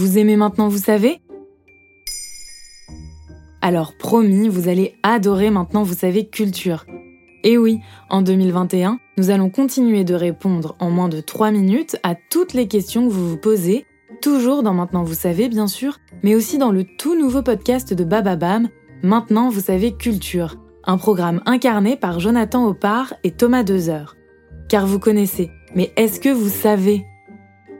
Vous aimez maintenant, vous savez? Alors promis, vous allez adorer maintenant, vous savez, culture. Et oui, en 2021, nous allons continuer de répondre en moins de 3 minutes à toutes les questions que vous vous posez, toujours dans Maintenant vous savez bien sûr, mais aussi dans le tout nouveau podcast de Bababam, Maintenant vous savez culture, un programme incarné par Jonathan Oppard et Thomas Dezer. Car vous connaissez, mais est-ce que vous savez?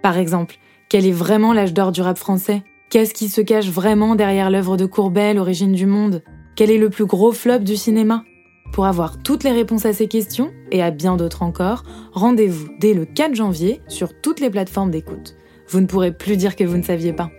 Par exemple, quel est vraiment l'âge d'or du rap français? Qu'est-ce qui se cache vraiment derrière l'œuvre de Courbet, l'origine du monde? Quel est le plus gros flop du cinéma? Pour avoir toutes les réponses à ces questions et à bien d'autres encore, rendez-vous dès le 4 janvier sur toutes les plateformes d'écoute. Vous ne pourrez plus dire que vous ne saviez pas.